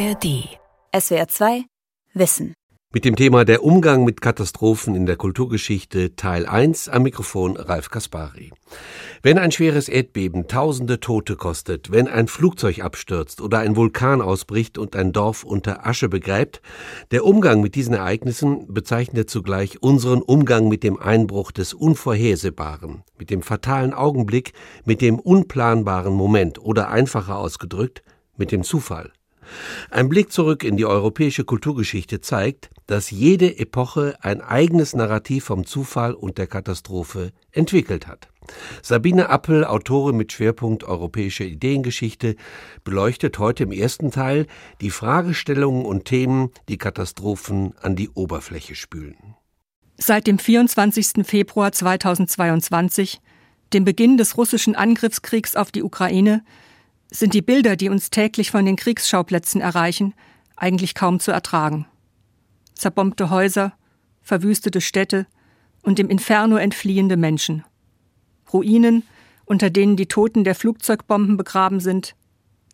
ARD. SWR 2 Wissen. Mit dem Thema Der Umgang mit Katastrophen in der Kulturgeschichte Teil 1 am Mikrofon Ralf Kaspari. Wenn ein schweres Erdbeben tausende Tote kostet, wenn ein Flugzeug abstürzt oder ein Vulkan ausbricht und ein Dorf unter Asche begräbt, der Umgang mit diesen Ereignissen bezeichnet zugleich unseren Umgang mit dem Einbruch des Unvorhersehbaren, mit dem fatalen Augenblick, mit dem unplanbaren Moment oder einfacher ausgedrückt, mit dem Zufall. Ein Blick zurück in die europäische Kulturgeschichte zeigt, dass jede Epoche ein eigenes Narrativ vom Zufall und der Katastrophe entwickelt hat. Sabine Appel, Autorin mit Schwerpunkt Europäische Ideengeschichte, beleuchtet heute im ersten Teil die Fragestellungen und Themen, die Katastrophen an die Oberfläche spülen. Seit dem 24. Februar 2022, dem Beginn des russischen Angriffskriegs auf die Ukraine, sind die Bilder, die uns täglich von den Kriegsschauplätzen erreichen, eigentlich kaum zu ertragen. Zerbombte Häuser, verwüstete Städte und dem Inferno entfliehende Menschen. Ruinen, unter denen die Toten der Flugzeugbomben begraben sind,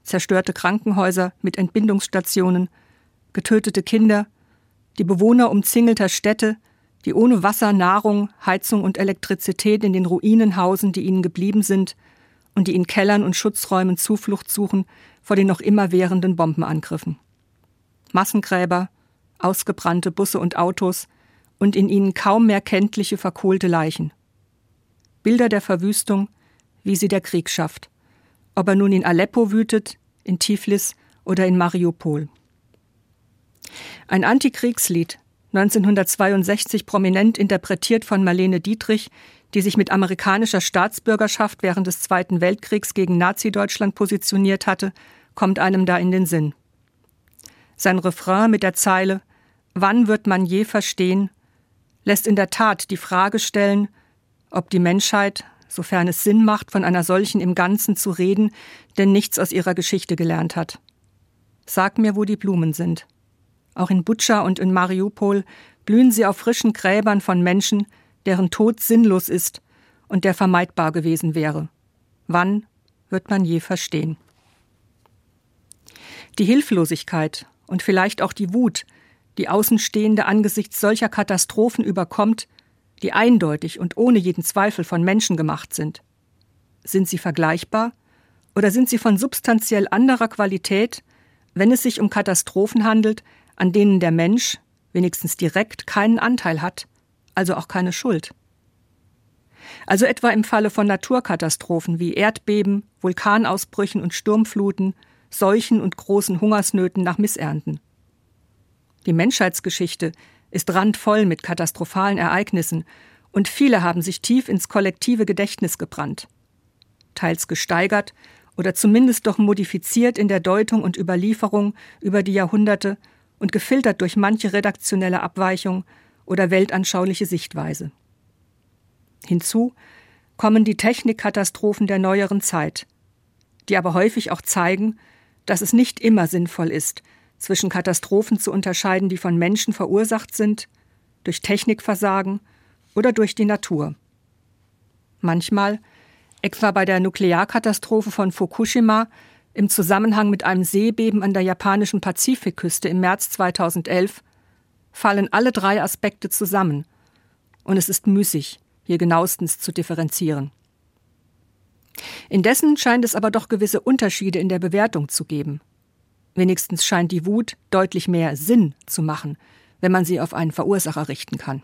zerstörte Krankenhäuser mit Entbindungsstationen, getötete Kinder, die Bewohner umzingelter Städte, die ohne Wasser, Nahrung, Heizung und Elektrizität in den Ruinen hausen, die ihnen geblieben sind, und die in Kellern und Schutzräumen Zuflucht suchen vor den noch immer währenden Bombenangriffen. Massengräber, ausgebrannte Busse und Autos und in ihnen kaum mehr kenntliche verkohlte Leichen. Bilder der Verwüstung, wie sie der Krieg schafft, ob er nun in Aleppo wütet, in Tiflis oder in Mariupol. Ein Antikriegslied, 1962 prominent interpretiert von Marlene Dietrich, die sich mit amerikanischer Staatsbürgerschaft während des Zweiten Weltkriegs gegen Nazi-Deutschland positioniert hatte, kommt einem da in den Sinn. Sein Refrain mit der Zeile Wann wird man je verstehen, lässt in der Tat die Frage stellen, ob die Menschheit, sofern es Sinn macht, von einer solchen im Ganzen zu reden, denn nichts aus ihrer Geschichte gelernt hat. Sag mir, wo die Blumen sind. Auch in Butscha und in Mariupol blühen sie auf frischen Gräbern von Menschen, deren Tod sinnlos ist und der vermeidbar gewesen wäre. Wann wird man je verstehen? Die Hilflosigkeit und vielleicht auch die Wut, die Außenstehende angesichts solcher Katastrophen überkommt, die eindeutig und ohne jeden Zweifel von Menschen gemacht sind. Sind sie vergleichbar oder sind sie von substanziell anderer Qualität, wenn es sich um Katastrophen handelt, an denen der Mensch, wenigstens direkt, keinen Anteil hat also auch keine Schuld. Also etwa im Falle von Naturkatastrophen wie Erdbeben, Vulkanausbrüchen und Sturmfluten, Seuchen und großen Hungersnöten nach Missernten. Die Menschheitsgeschichte ist randvoll mit katastrophalen Ereignissen und viele haben sich tief ins kollektive Gedächtnis gebrannt. Teils gesteigert oder zumindest doch modifiziert in der Deutung und Überlieferung über die Jahrhunderte und gefiltert durch manche redaktionelle Abweichung oder weltanschauliche Sichtweise. Hinzu kommen die Technikkatastrophen der neueren Zeit, die aber häufig auch zeigen, dass es nicht immer sinnvoll ist, zwischen Katastrophen zu unterscheiden, die von Menschen verursacht sind, durch Technikversagen oder durch die Natur. Manchmal, etwa bei der Nuklearkatastrophe von Fukushima im Zusammenhang mit einem Seebeben an der japanischen Pazifikküste im März 2011, fallen alle drei Aspekte zusammen, und es ist müßig, hier genauestens zu differenzieren. Indessen scheint es aber doch gewisse Unterschiede in der Bewertung zu geben. Wenigstens scheint die Wut deutlich mehr Sinn zu machen, wenn man sie auf einen Verursacher richten kann.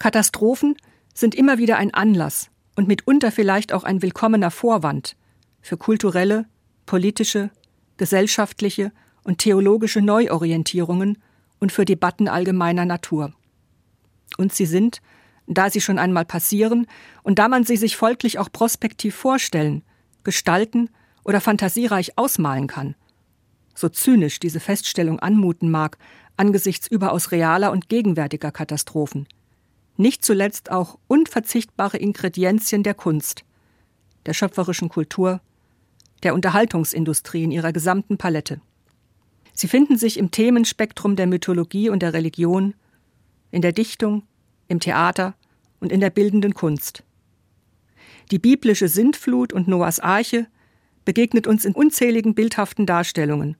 Katastrophen sind immer wieder ein Anlass und mitunter vielleicht auch ein willkommener Vorwand für kulturelle, politische, gesellschaftliche und theologische Neuorientierungen und für Debatten allgemeiner Natur. Und sie sind, da sie schon einmal passieren und da man sie sich folglich auch prospektiv vorstellen, gestalten oder fantasiereich ausmalen kann, so zynisch diese Feststellung anmuten mag angesichts überaus realer und gegenwärtiger Katastrophen, nicht zuletzt auch unverzichtbare Ingredienzien der Kunst, der schöpferischen Kultur, der Unterhaltungsindustrie in ihrer gesamten Palette. Sie finden sich im Themenspektrum der Mythologie und der Religion, in der Dichtung, im Theater und in der bildenden Kunst. Die biblische Sintflut und Noahs Arche begegnet uns in unzähligen bildhaften Darstellungen.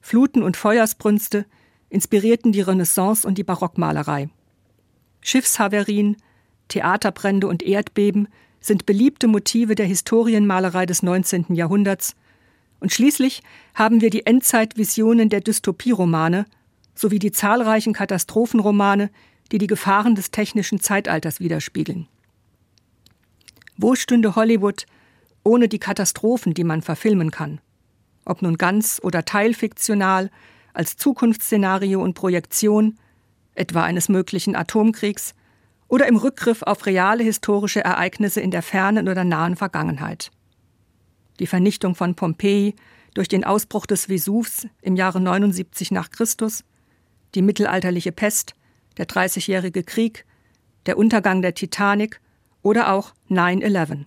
Fluten und Feuersbrünste inspirierten die Renaissance und die Barockmalerei. Schiffshaverien, Theaterbrände und Erdbeben sind beliebte Motive der Historienmalerei des 19. Jahrhunderts. Und schließlich haben wir die Endzeitvisionen der Dystopieromane sowie die zahlreichen Katastrophenromane, die die Gefahren des technischen Zeitalters widerspiegeln. Wo stünde Hollywood ohne die Katastrophen, die man verfilmen kann? Ob nun ganz oder teilfiktional, als Zukunftsszenario und Projektion, etwa eines möglichen Atomkriegs, oder im Rückgriff auf reale historische Ereignisse in der fernen oder nahen Vergangenheit. Die Vernichtung von Pompeji durch den Ausbruch des Vesuvs im Jahre 79 nach Christus, die mittelalterliche Pest, der Dreißigjährige Krieg, der Untergang der Titanic oder auch 9-11.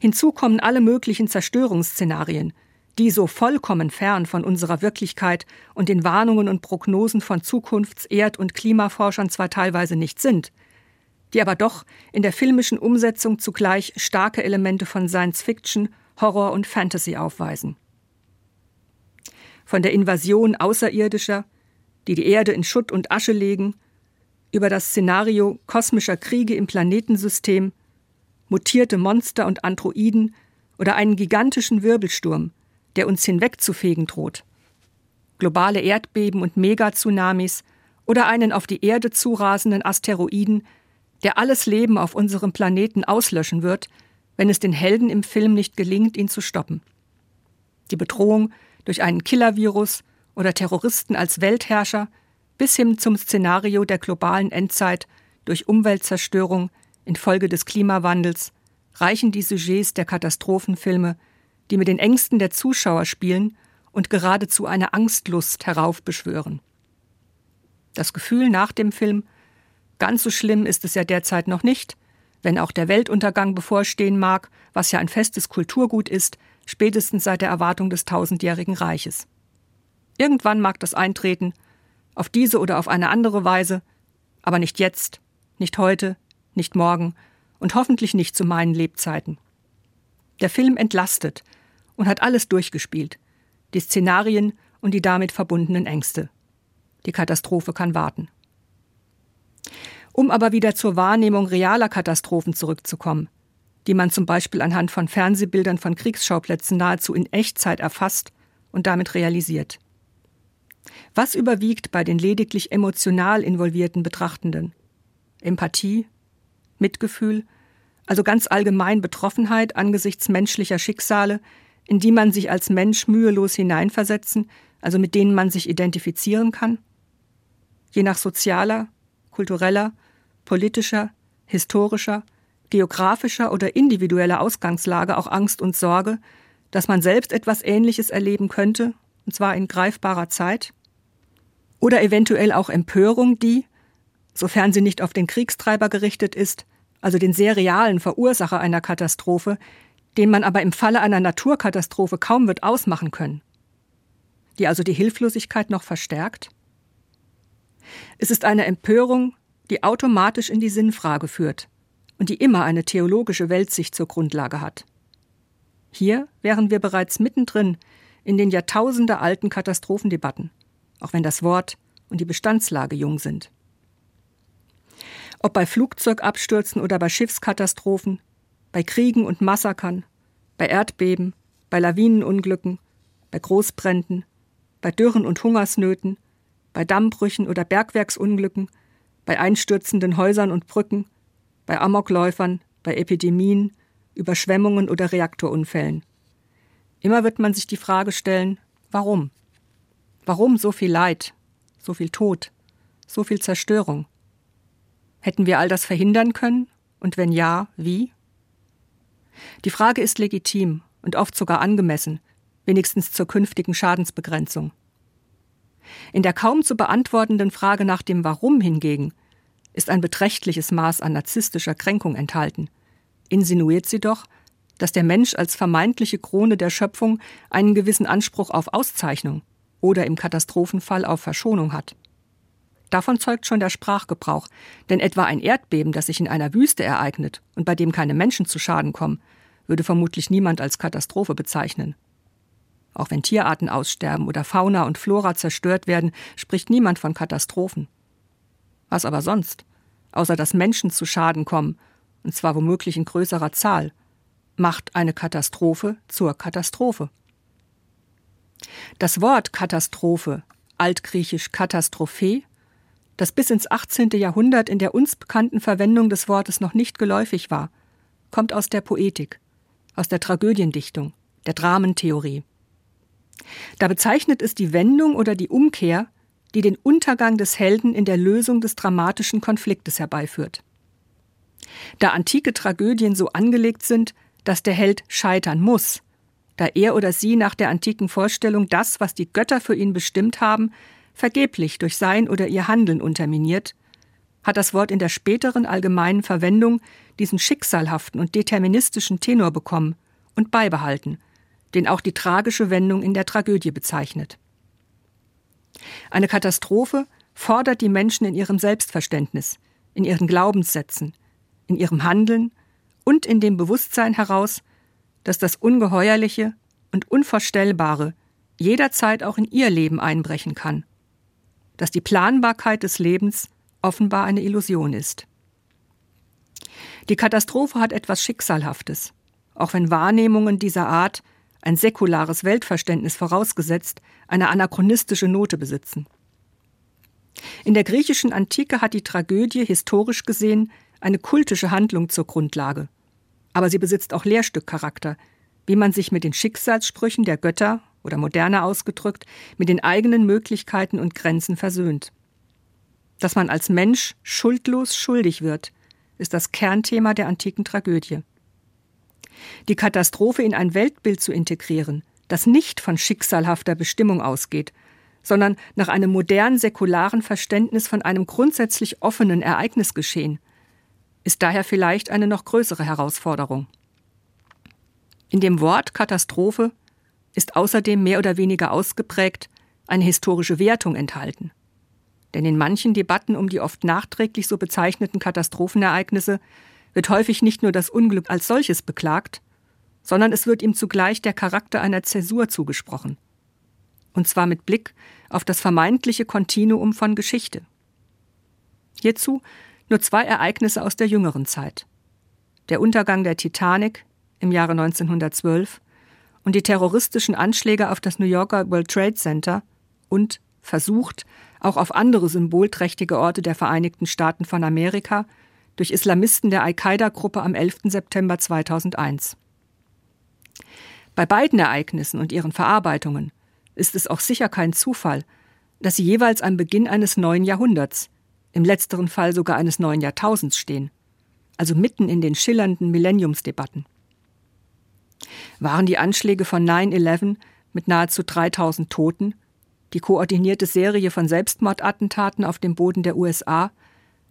Hinzu kommen alle möglichen Zerstörungsszenarien, die so vollkommen fern von unserer Wirklichkeit und den Warnungen und Prognosen von Zukunfts-, Erd- und Klimaforschern zwar teilweise nicht sind, die aber doch in der filmischen Umsetzung zugleich starke Elemente von Science Fiction, Horror und Fantasy aufweisen. Von der Invasion Außerirdischer, die die Erde in Schutt und Asche legen, über das Szenario kosmischer Kriege im Planetensystem, mutierte Monster und Androiden oder einen gigantischen Wirbelsturm, der uns hinwegzufegen droht. Globale Erdbeben und Megatsunamis oder einen auf die Erde zurasenden Asteroiden, der alles Leben auf unserem Planeten auslöschen wird, wenn es den Helden im Film nicht gelingt, ihn zu stoppen. Die Bedrohung durch einen Killervirus oder Terroristen als Weltherrscher bis hin zum Szenario der globalen Endzeit durch Umweltzerstörung infolge des Klimawandels reichen die Sujets der Katastrophenfilme die mit den Ängsten der Zuschauer spielen und geradezu eine Angstlust heraufbeschwören. Das Gefühl nach dem Film, ganz so schlimm ist es ja derzeit noch nicht, wenn auch der Weltuntergang bevorstehen mag, was ja ein festes Kulturgut ist, spätestens seit der Erwartung des tausendjährigen Reiches. Irgendwann mag das eintreten, auf diese oder auf eine andere Weise, aber nicht jetzt, nicht heute, nicht morgen und hoffentlich nicht zu meinen Lebzeiten. Der Film entlastet, und hat alles durchgespielt. Die Szenarien und die damit verbundenen Ängste. Die Katastrophe kann warten. Um aber wieder zur Wahrnehmung realer Katastrophen zurückzukommen, die man zum Beispiel anhand von Fernsehbildern von Kriegsschauplätzen nahezu in Echtzeit erfasst und damit realisiert. Was überwiegt bei den lediglich emotional involvierten Betrachtenden? Empathie, Mitgefühl, also ganz allgemein Betroffenheit angesichts menschlicher Schicksale, in die man sich als Mensch mühelos hineinversetzen, also mit denen man sich identifizieren kann? Je nach sozialer, kultureller, politischer, historischer, geografischer oder individueller Ausgangslage auch Angst und Sorge, dass man selbst etwas Ähnliches erleben könnte, und zwar in greifbarer Zeit? Oder eventuell auch Empörung, die, sofern sie nicht auf den Kriegstreiber gerichtet ist, also den sehr realen Verursacher einer Katastrophe, den man aber im Falle einer Naturkatastrophe kaum wird ausmachen können, die also die Hilflosigkeit noch verstärkt? Es ist eine Empörung, die automatisch in die Sinnfrage führt und die immer eine theologische Weltsicht zur Grundlage hat. Hier wären wir bereits mittendrin in den Jahrtausende alten Katastrophendebatten, auch wenn das Wort und die Bestandslage jung sind. Ob bei Flugzeugabstürzen oder bei Schiffskatastrophen, bei Kriegen und Massakern, bei Erdbeben, bei Lawinenunglücken, bei Großbränden, bei Dürren und Hungersnöten, bei Dammbrüchen oder Bergwerksunglücken, bei einstürzenden Häusern und Brücken, bei Amokläufern, bei Epidemien, Überschwemmungen oder Reaktorunfällen. Immer wird man sich die Frage stellen, warum? Warum so viel Leid, so viel Tod, so viel Zerstörung? Hätten wir all das verhindern können? Und wenn ja, wie? Die Frage ist legitim und oft sogar angemessen, wenigstens zur künftigen Schadensbegrenzung. In der kaum zu beantwortenden Frage nach dem Warum hingegen ist ein beträchtliches Maß an narzisstischer Kränkung enthalten. Insinuiert sie doch, dass der Mensch als vermeintliche Krone der Schöpfung einen gewissen Anspruch auf Auszeichnung oder im Katastrophenfall auf Verschonung hat. Davon zeugt schon der Sprachgebrauch, denn etwa ein Erdbeben, das sich in einer Wüste ereignet und bei dem keine Menschen zu Schaden kommen, würde vermutlich niemand als Katastrophe bezeichnen. Auch wenn Tierarten aussterben oder Fauna und Flora zerstört werden, spricht niemand von Katastrophen. Was aber sonst? Außer dass Menschen zu Schaden kommen, und zwar womöglich in größerer Zahl, macht eine Katastrophe zur Katastrophe. Das Wort Katastrophe, altgriechisch Katastrophe, das bis ins 18. Jahrhundert in der uns bekannten Verwendung des Wortes noch nicht geläufig war, kommt aus der Poetik, aus der Tragödiendichtung, der Dramentheorie. Da bezeichnet es die Wendung oder die Umkehr, die den Untergang des Helden in der Lösung des dramatischen Konfliktes herbeiführt. Da antike Tragödien so angelegt sind, dass der Held scheitern muss, da er oder sie nach der antiken Vorstellung das, was die Götter für ihn bestimmt haben, vergeblich durch sein oder ihr Handeln unterminiert, hat das Wort in der späteren allgemeinen Verwendung diesen schicksalhaften und deterministischen Tenor bekommen und beibehalten, den auch die tragische Wendung in der Tragödie bezeichnet. Eine Katastrophe fordert die Menschen in ihrem Selbstverständnis, in ihren Glaubenssätzen, in ihrem Handeln und in dem Bewusstsein heraus, dass das Ungeheuerliche und Unvorstellbare jederzeit auch in ihr Leben einbrechen kann, dass die Planbarkeit des Lebens offenbar eine Illusion ist. Die Katastrophe hat etwas Schicksalhaftes, auch wenn Wahrnehmungen dieser Art ein säkulares Weltverständnis vorausgesetzt, eine anachronistische Note besitzen. In der griechischen Antike hat die Tragödie historisch gesehen eine kultische Handlung zur Grundlage. Aber sie besitzt auch Lehrstückcharakter, wie man sich mit den Schicksalssprüchen der Götter oder moderner ausgedrückt mit den eigenen Möglichkeiten und Grenzen versöhnt. Dass man als Mensch schuldlos schuldig wird, ist das Kernthema der antiken Tragödie die Katastrophe in ein Weltbild zu integrieren, das nicht von schicksalhafter Bestimmung ausgeht, sondern nach einem modernen säkularen Verständnis von einem grundsätzlich offenen Ereignisgeschehen, ist daher vielleicht eine noch größere Herausforderung. In dem Wort Katastrophe ist außerdem mehr oder weniger ausgeprägt eine historische Wertung enthalten. Denn in manchen Debatten um die oft nachträglich so bezeichneten Katastrophenereignisse wird häufig nicht nur das Unglück als solches beklagt, sondern es wird ihm zugleich der Charakter einer Zäsur zugesprochen. Und zwar mit Blick auf das vermeintliche Kontinuum von Geschichte. Hierzu nur zwei Ereignisse aus der jüngeren Zeit. Der Untergang der Titanic im Jahre 1912 und die terroristischen Anschläge auf das New Yorker World Trade Center und versucht, auch auf andere symbolträchtige Orte der Vereinigten Staaten von Amerika durch Islamisten der Al-Qaida-Gruppe am 11. September 2001. Bei beiden Ereignissen und ihren Verarbeitungen ist es auch sicher kein Zufall, dass sie jeweils am Beginn eines neuen Jahrhunderts, im letzteren Fall sogar eines neuen Jahrtausends stehen, also mitten in den schillernden Millenniumsdebatten. Waren die Anschläge von 9-11 mit nahezu 3000 Toten, die koordinierte Serie von Selbstmordattentaten auf dem Boden der USA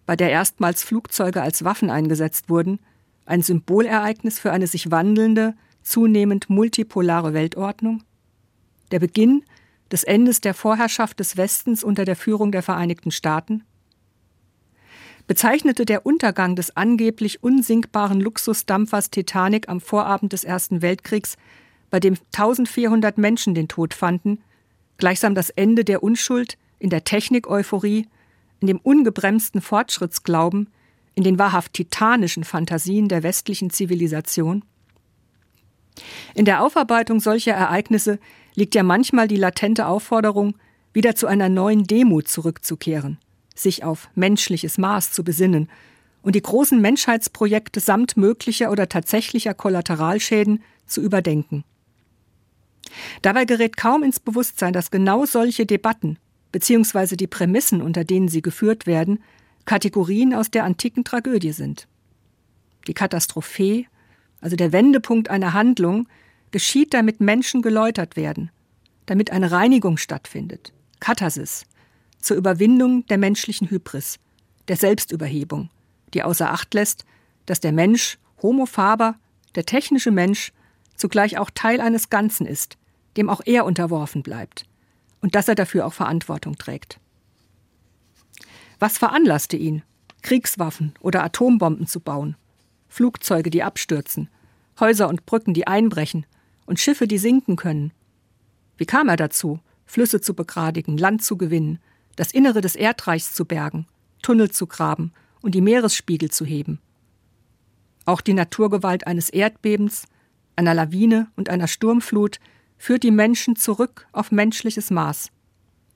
bei der erstmals Flugzeuge als Waffen eingesetzt wurden, ein Symbolereignis für eine sich wandelnde, zunehmend multipolare Weltordnung? Der Beginn des Endes der Vorherrschaft des Westens unter der Führung der Vereinigten Staaten? Bezeichnete der Untergang des angeblich unsinkbaren Luxusdampfers Titanic am Vorabend des Ersten Weltkriegs, bei dem 1400 Menschen den Tod fanden, gleichsam das Ende der Unschuld in der Technik-Euphorie in dem ungebremsten Fortschrittsglauben, in den wahrhaft titanischen Fantasien der westlichen Zivilisation? In der Aufarbeitung solcher Ereignisse liegt ja manchmal die latente Aufforderung, wieder zu einer neuen Demut zurückzukehren, sich auf menschliches Maß zu besinnen und die großen Menschheitsprojekte samt möglicher oder tatsächlicher Kollateralschäden zu überdenken. Dabei gerät kaum ins Bewusstsein, dass genau solche Debatten beziehungsweise die Prämissen, unter denen sie geführt werden, Kategorien aus der antiken Tragödie sind. Die Katastrophe, also der Wendepunkt einer Handlung, geschieht, damit Menschen geläutert werden, damit eine Reinigung stattfindet, Katharsis, zur Überwindung der menschlichen Hybris, der Selbstüberhebung, die außer Acht lässt, dass der Mensch, Homo faber, der technische Mensch, zugleich auch Teil eines Ganzen ist, dem auch er unterworfen bleibt, und dass er dafür auch Verantwortung trägt. Was veranlasste ihn, Kriegswaffen oder Atombomben zu bauen, Flugzeuge, die abstürzen, Häuser und Brücken, die einbrechen, und Schiffe, die sinken können. Wie kam er dazu, Flüsse zu begradigen, Land zu gewinnen, das Innere des Erdreichs zu bergen, Tunnel zu graben und die Meeresspiegel zu heben? Auch die Naturgewalt eines Erdbebens, einer Lawine und einer Sturmflut führt die Menschen zurück auf menschliches Maß.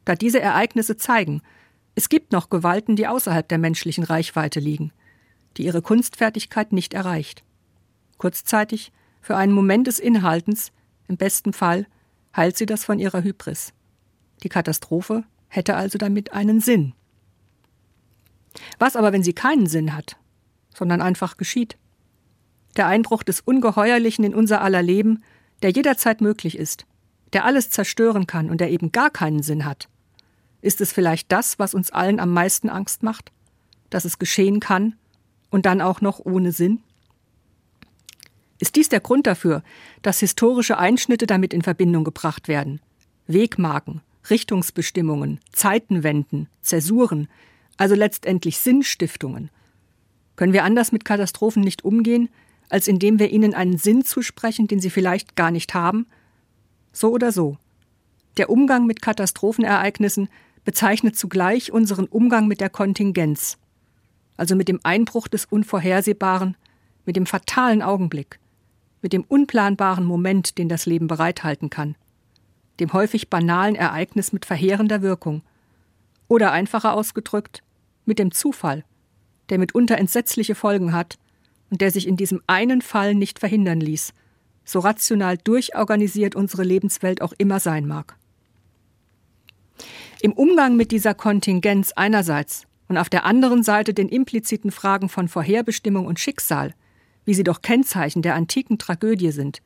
Da diese Ereignisse zeigen, es gibt noch Gewalten, die außerhalb der menschlichen Reichweite liegen, die ihre Kunstfertigkeit nicht erreicht. Kurzzeitig, für einen Moment des Inhaltens, im besten Fall, heilt sie das von ihrer Hybris. Die Katastrophe hätte also damit einen Sinn. Was aber, wenn sie keinen Sinn hat, sondern einfach geschieht? Der Einbruch des Ungeheuerlichen in unser aller Leben, der jederzeit möglich ist, der alles zerstören kann und der eben gar keinen Sinn hat. Ist es vielleicht das, was uns allen am meisten Angst macht? Dass es geschehen kann und dann auch noch ohne Sinn? Ist dies der Grund dafür, dass historische Einschnitte damit in Verbindung gebracht werden? Wegmarken, Richtungsbestimmungen, Zeitenwenden, Zäsuren, also letztendlich Sinnstiftungen. Können wir anders mit Katastrophen nicht umgehen, als indem wir ihnen einen Sinn zusprechen, den sie vielleicht gar nicht haben? So oder so. Der Umgang mit Katastrophenereignissen bezeichnet zugleich unseren Umgang mit der Kontingenz, also mit dem Einbruch des Unvorhersehbaren, mit dem fatalen Augenblick, mit dem unplanbaren Moment, den das Leben bereithalten kann, dem häufig banalen Ereignis mit verheerender Wirkung, oder einfacher ausgedrückt, mit dem Zufall, der mitunter entsetzliche Folgen hat und der sich in diesem einen Fall nicht verhindern ließ, so rational durchorganisiert unsere Lebenswelt auch immer sein mag. Im Umgang mit dieser Kontingenz einerseits und auf der anderen Seite den impliziten Fragen von Vorherbestimmung und Schicksal, wie sie doch Kennzeichen der antiken Tragödie sind,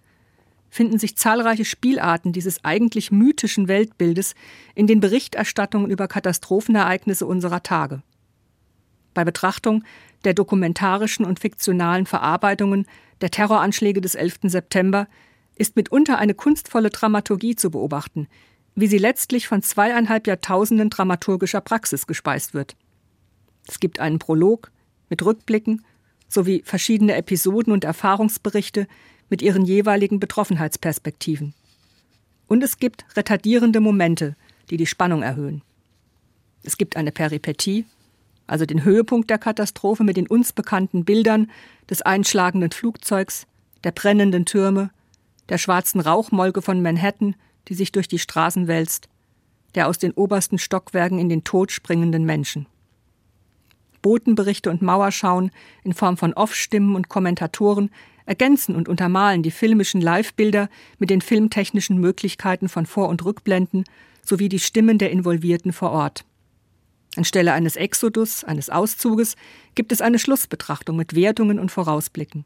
finden sich zahlreiche Spielarten dieses eigentlich mythischen Weltbildes in den Berichterstattungen über Katastrophenereignisse unserer Tage. Bei Betrachtung der dokumentarischen und fiktionalen Verarbeitungen der Terroranschläge des 11. September ist mitunter eine kunstvolle Dramaturgie zu beobachten, wie sie letztlich von zweieinhalb Jahrtausenden dramaturgischer Praxis gespeist wird. Es gibt einen Prolog mit Rückblicken sowie verschiedene Episoden und Erfahrungsberichte mit ihren jeweiligen Betroffenheitsperspektiven. Und es gibt retardierende Momente, die die Spannung erhöhen. Es gibt eine Peripetie, also den Höhepunkt der Katastrophe mit den uns bekannten Bildern des einschlagenden Flugzeugs, der brennenden Türme, der schwarzen Rauchmolke von Manhattan die sich durch die Straßen wälzt, der aus den obersten Stockwerken in den Tod springenden Menschen. Botenberichte und Mauerschauen in Form von Off-Stimmen und Kommentatoren ergänzen und untermalen die filmischen Live-Bilder mit den filmtechnischen Möglichkeiten von Vor- und Rückblenden sowie die Stimmen der Involvierten vor Ort. Anstelle eines Exodus, eines Auszuges, gibt es eine Schlussbetrachtung mit Wertungen und Vorausblicken.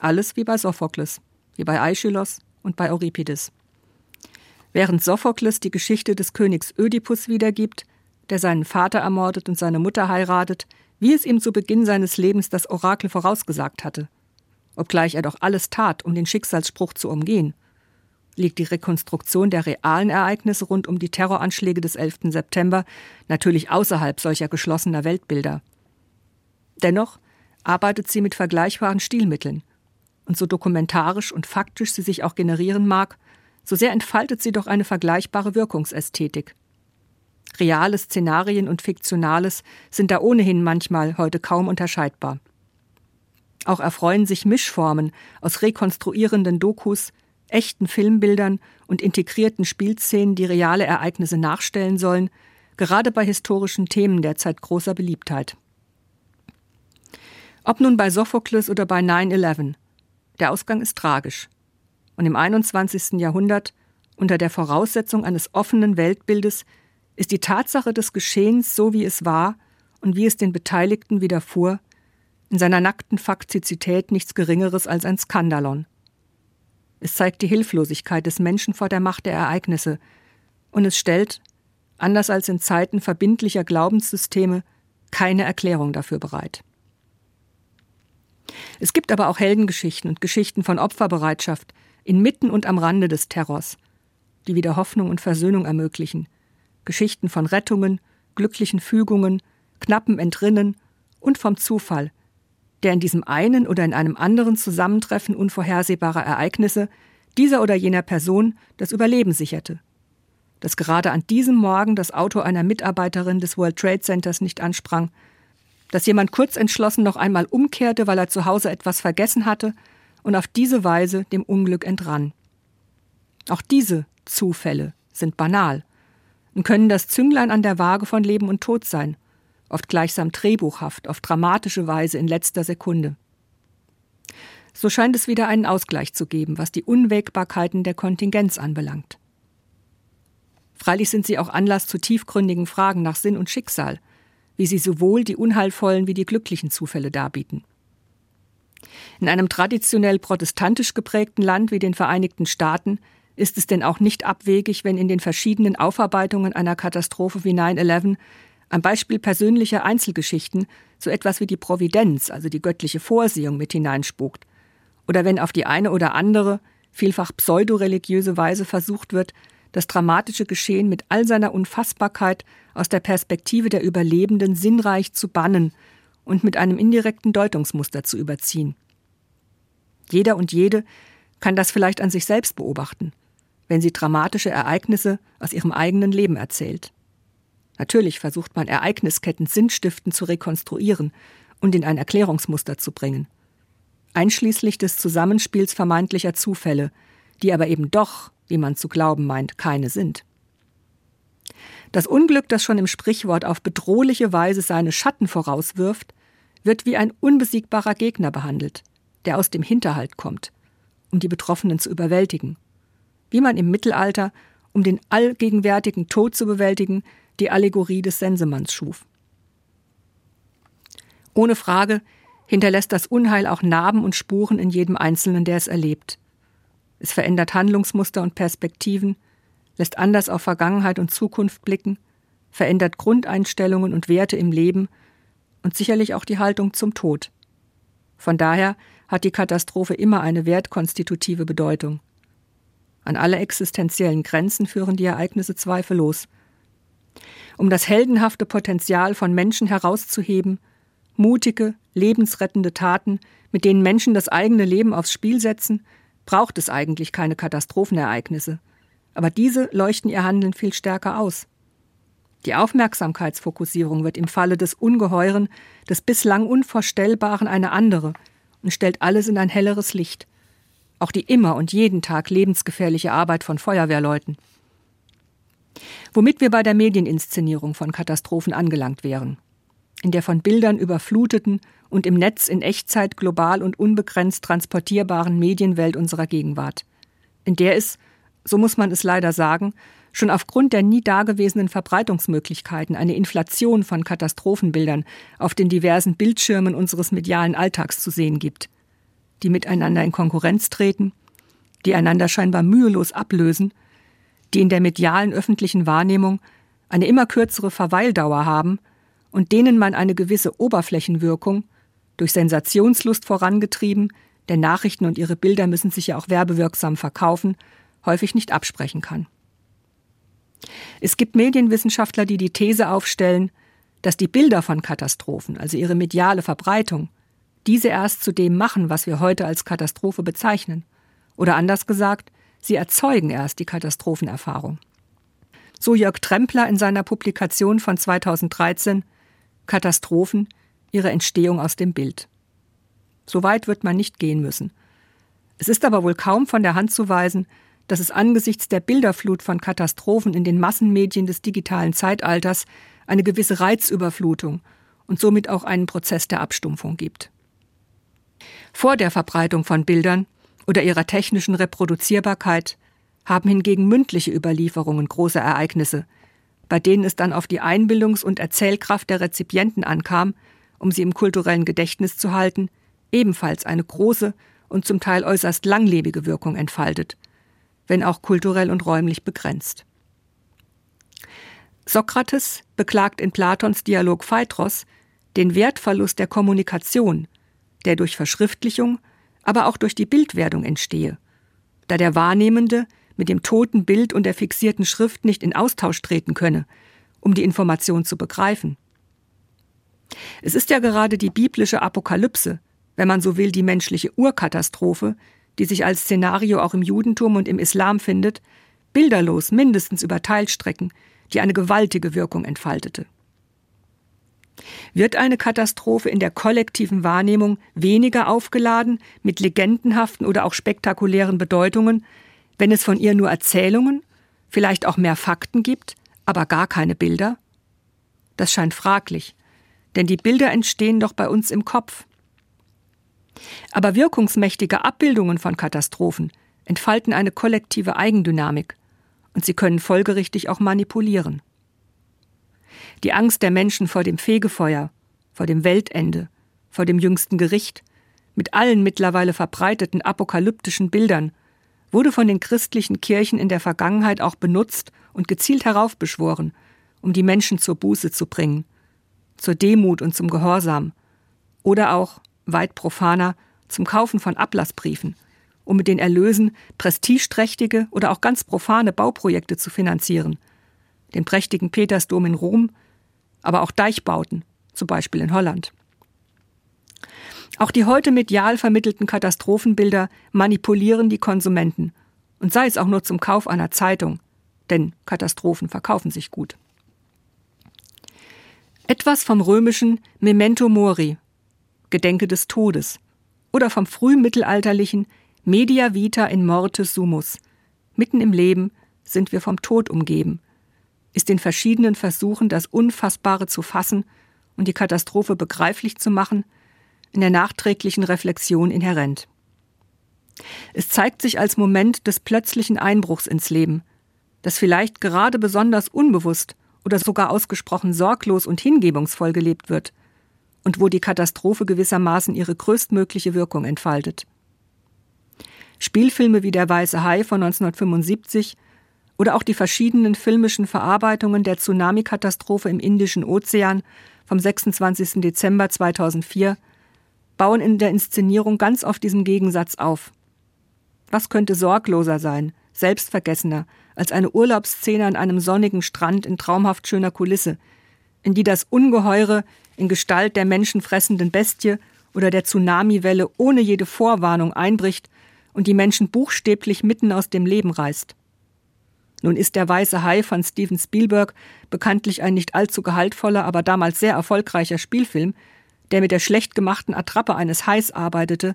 Alles wie bei Sophokles, wie bei Aeschylus und bei Euripides. Während Sophokles die Geschichte des Königs Ödipus wiedergibt, der seinen Vater ermordet und seine Mutter heiratet, wie es ihm zu Beginn seines Lebens das Orakel vorausgesagt hatte. Obgleich er doch alles tat, um den Schicksalsspruch zu umgehen, liegt die Rekonstruktion der realen Ereignisse rund um die Terroranschläge des 11. September natürlich außerhalb solcher geschlossener Weltbilder. Dennoch arbeitet sie mit vergleichbaren Stilmitteln. Und so dokumentarisch und faktisch sie sich auch generieren mag, so sehr entfaltet sie doch eine vergleichbare Wirkungsästhetik. Reale Szenarien und Fiktionales sind da ohnehin manchmal heute kaum unterscheidbar. Auch erfreuen sich Mischformen aus rekonstruierenden Dokus, echten Filmbildern und integrierten Spielszenen, die reale Ereignisse nachstellen sollen, gerade bei historischen Themen derzeit großer Beliebtheit. Ob nun bei Sophokles oder bei 9-11, der Ausgang ist tragisch und im 21. Jahrhundert unter der Voraussetzung eines offenen Weltbildes ist die Tatsache des Geschehens so wie es war und wie es den Beteiligten widerfuhr, in seiner nackten Faktizität nichts Geringeres als ein Skandalon. Es zeigt die Hilflosigkeit des Menschen vor der Macht der Ereignisse und es stellt, anders als in Zeiten verbindlicher Glaubenssysteme, keine Erklärung dafür bereit. Es gibt aber auch Heldengeschichten und Geschichten von Opferbereitschaft, inmitten und am Rande des Terrors, die wieder Hoffnung und Versöhnung ermöglichen, Geschichten von Rettungen, glücklichen Fügungen, knappen Entrinnen und vom Zufall, der in diesem einen oder in einem anderen Zusammentreffen unvorhersehbarer Ereignisse dieser oder jener Person das Überleben sicherte. Dass gerade an diesem Morgen das Auto einer Mitarbeiterin des World Trade Centers nicht ansprang, dass jemand kurz entschlossen noch einmal umkehrte, weil er zu Hause etwas vergessen hatte und auf diese Weise dem Unglück entrann. Auch diese Zufälle sind banal und können das Zünglein an der Waage von Leben und Tod sein, oft gleichsam drehbuchhaft, auf dramatische Weise in letzter Sekunde. So scheint es wieder einen Ausgleich zu geben, was die Unwägbarkeiten der Kontingenz anbelangt. Freilich sind sie auch Anlass zu tiefgründigen Fragen nach Sinn und Schicksal, wie sie sowohl die unheilvollen wie die glücklichen Zufälle darbieten. In einem traditionell protestantisch geprägten Land wie den Vereinigten Staaten ist es denn auch nicht abwegig, wenn in den verschiedenen Aufarbeitungen einer Katastrophe wie 9-11 am Beispiel persönlicher Einzelgeschichten so etwas wie die Providenz, also die göttliche Vorsehung, mit hineinspukt, oder wenn auf die eine oder andere, vielfach pseudoreligiöse Weise versucht wird, das dramatische Geschehen mit all seiner Unfassbarkeit aus der Perspektive der Überlebenden sinnreich zu bannen und mit einem indirekten Deutungsmuster zu überziehen. Jeder und jede kann das vielleicht an sich selbst beobachten, wenn sie dramatische Ereignisse aus ihrem eigenen Leben erzählt. Natürlich versucht man Ereignisketten sinnstiftend zu rekonstruieren und in ein Erklärungsmuster zu bringen einschließlich des Zusammenspiels vermeintlicher Zufälle, die aber eben doch, wie man zu glauben meint, keine sind. Das Unglück, das schon im Sprichwort auf bedrohliche Weise seine Schatten vorauswirft, wird wie ein unbesiegbarer Gegner behandelt, der aus dem Hinterhalt kommt, um die Betroffenen zu überwältigen. Wie man im Mittelalter, um den allgegenwärtigen Tod zu bewältigen, die Allegorie des Sensemanns schuf. Ohne Frage hinterlässt das Unheil auch Narben und Spuren in jedem Einzelnen, der es erlebt. Es verändert Handlungsmuster und Perspektiven, lässt anders auf Vergangenheit und Zukunft blicken, verändert Grundeinstellungen und Werte im Leben und sicherlich auch die Haltung zum Tod. Von daher hat die Katastrophe immer eine wertkonstitutive Bedeutung. An alle existenziellen Grenzen führen die Ereignisse zweifellos. Um das heldenhafte Potenzial von Menschen herauszuheben, mutige, lebensrettende Taten, mit denen Menschen das eigene Leben aufs Spiel setzen, braucht es eigentlich keine Katastrophenereignisse. Aber diese leuchten ihr Handeln viel stärker aus. Die Aufmerksamkeitsfokussierung wird im Falle des Ungeheuren, des bislang Unvorstellbaren eine andere und stellt alles in ein helleres Licht. Auch die immer und jeden Tag lebensgefährliche Arbeit von Feuerwehrleuten. Womit wir bei der Medieninszenierung von Katastrophen angelangt wären in der von Bildern überfluteten und im Netz in Echtzeit global und unbegrenzt transportierbaren Medienwelt unserer Gegenwart, in der es, so muss man es leider sagen, schon aufgrund der nie dagewesenen Verbreitungsmöglichkeiten eine Inflation von Katastrophenbildern auf den diversen Bildschirmen unseres medialen Alltags zu sehen gibt, die miteinander in Konkurrenz treten, die einander scheinbar mühelos ablösen, die in der medialen öffentlichen Wahrnehmung eine immer kürzere Verweildauer haben und denen man eine gewisse Oberflächenwirkung durch Sensationslust vorangetrieben, denn Nachrichten und ihre Bilder müssen sich ja auch werbewirksam verkaufen, häufig nicht absprechen kann. Es gibt Medienwissenschaftler, die die These aufstellen, dass die Bilder von Katastrophen, also ihre mediale Verbreitung, diese erst zu dem machen, was wir heute als Katastrophe bezeichnen. Oder anders gesagt, sie erzeugen erst die Katastrophenerfahrung. So Jörg Trempler in seiner Publikation von 2013 Katastrophen, ihre Entstehung aus dem Bild. So weit wird man nicht gehen müssen. Es ist aber wohl kaum von der Hand zu weisen, dass es angesichts der Bilderflut von Katastrophen in den Massenmedien des digitalen Zeitalters eine gewisse Reizüberflutung und somit auch einen Prozess der Abstumpfung gibt. Vor der Verbreitung von Bildern oder ihrer technischen Reproduzierbarkeit haben hingegen mündliche Überlieferungen großer Ereignisse, bei denen es dann auf die Einbildungs- und Erzählkraft der Rezipienten ankam, um sie im kulturellen Gedächtnis zu halten, ebenfalls eine große und zum Teil äußerst langlebige Wirkung entfaltet, wenn auch kulturell und räumlich begrenzt. Sokrates beklagt in Platons Dialog Phaedros den Wertverlust der Kommunikation, der durch Verschriftlichung, aber auch durch die Bildwerdung entstehe, da der Wahrnehmende mit dem toten Bild und der fixierten Schrift nicht in Austausch treten könne, um die Information zu begreifen. Es ist ja gerade die biblische Apokalypse, wenn man so will, die menschliche Urkatastrophe, die sich als Szenario auch im Judentum und im Islam findet, bilderlos mindestens über Teilstrecken, die eine gewaltige Wirkung entfaltete. Wird eine Katastrophe in der kollektiven Wahrnehmung weniger aufgeladen mit legendenhaften oder auch spektakulären Bedeutungen, wenn es von ihr nur Erzählungen, vielleicht auch mehr Fakten gibt, aber gar keine Bilder? Das scheint fraglich, denn die Bilder entstehen doch bei uns im Kopf. Aber wirkungsmächtige Abbildungen von Katastrophen entfalten eine kollektive Eigendynamik und sie können folgerichtig auch manipulieren. Die Angst der Menschen vor dem Fegefeuer, vor dem Weltende, vor dem jüngsten Gericht, mit allen mittlerweile verbreiteten apokalyptischen Bildern, wurde von den christlichen Kirchen in der Vergangenheit auch benutzt und gezielt heraufbeschworen, um die Menschen zur Buße zu bringen, zur Demut und zum Gehorsam, oder auch, weit profaner, zum Kaufen von Ablassbriefen, um mit den Erlösen prestigeträchtige oder auch ganz profane Bauprojekte zu finanzieren, den prächtigen Petersdom in Rom, aber auch Deichbauten, zum Beispiel in Holland. Auch die heute medial vermittelten Katastrophenbilder manipulieren die Konsumenten, und sei es auch nur zum Kauf einer Zeitung, denn Katastrophen verkaufen sich gut. Etwas vom römischen Memento Mori, Gedenke des Todes, oder vom frühmittelalterlichen Media Vita in Mortis Sumus, mitten im Leben sind wir vom Tod umgeben, ist den verschiedenen Versuchen, das Unfassbare zu fassen und die Katastrophe begreiflich zu machen, in der nachträglichen Reflexion inhärent. Es zeigt sich als Moment des plötzlichen Einbruchs ins Leben, das vielleicht gerade besonders unbewusst oder sogar ausgesprochen sorglos und hingebungsvoll gelebt wird und wo die Katastrophe gewissermaßen ihre größtmögliche Wirkung entfaltet. Spielfilme wie Der Weiße Hai von 1975 oder auch die verschiedenen filmischen Verarbeitungen der Tsunami-Katastrophe im Indischen Ozean vom 26. Dezember 2004 bauen in der Inszenierung ganz auf diesem Gegensatz auf. Was könnte sorgloser sein, selbstvergessener, als eine Urlaubsszene an einem sonnigen Strand in traumhaft schöner Kulisse, in die das Ungeheure in Gestalt der menschenfressenden Bestie oder der Tsunamiwelle ohne jede Vorwarnung einbricht und die Menschen buchstäblich mitten aus dem Leben reißt. Nun ist der Weiße Hai von Steven Spielberg bekanntlich ein nicht allzu gehaltvoller, aber damals sehr erfolgreicher Spielfilm, der mit der schlecht gemachten Attrappe eines Hais arbeitete,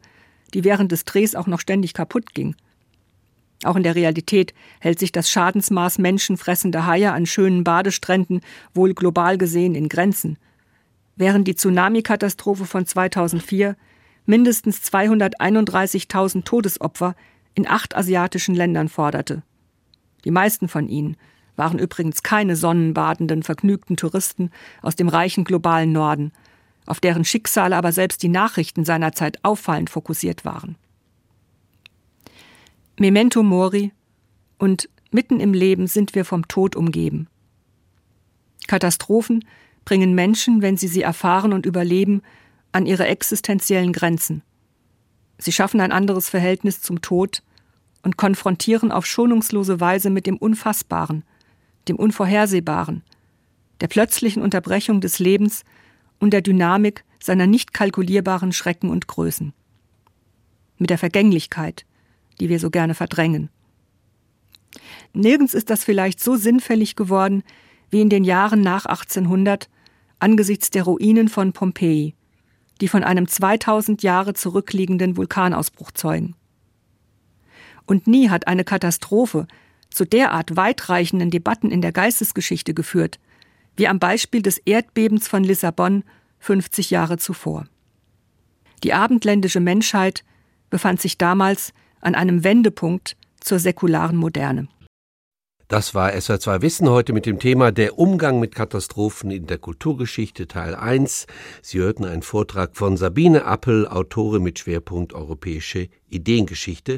die während des Drehs auch noch ständig kaputt ging. Auch in der Realität hält sich das Schadensmaß menschenfressender Haie an schönen Badestränden wohl global gesehen in Grenzen. Während die Tsunami-Katastrophe von 2004 mindestens 231.000 Todesopfer in acht asiatischen Ländern forderte. Die meisten von ihnen waren übrigens keine sonnenbadenden, vergnügten Touristen aus dem reichen globalen Norden, auf deren Schicksale aber selbst die Nachrichten seiner Zeit auffallend fokussiert waren. Memento Mori und mitten im Leben sind wir vom Tod umgeben. Katastrophen bringen Menschen, wenn sie sie erfahren und überleben, an ihre existenziellen Grenzen. Sie schaffen ein anderes Verhältnis zum Tod und konfrontieren auf schonungslose Weise mit dem Unfassbaren, dem Unvorhersehbaren, der plötzlichen Unterbrechung des Lebens und der Dynamik seiner nicht kalkulierbaren Schrecken und Größen. Mit der Vergänglichkeit, die wir so gerne verdrängen. Nirgends ist das vielleicht so sinnfällig geworden wie in den Jahren nach 1800 angesichts der Ruinen von Pompeji, die von einem 2000 Jahre zurückliegenden Vulkanausbruch zeugen. Und nie hat eine Katastrophe zu derart weitreichenden Debatten in der Geistesgeschichte geführt, wie am Beispiel des Erdbebens von Lissabon 50 Jahre zuvor. Die abendländische Menschheit befand sich damals an einem Wendepunkt zur säkularen Moderne. Das war SR2 Wissen heute mit dem Thema Der Umgang mit Katastrophen in der Kulturgeschichte Teil 1. Sie hörten einen Vortrag von Sabine Appel, Autorin mit Schwerpunkt Europäische Ideengeschichte.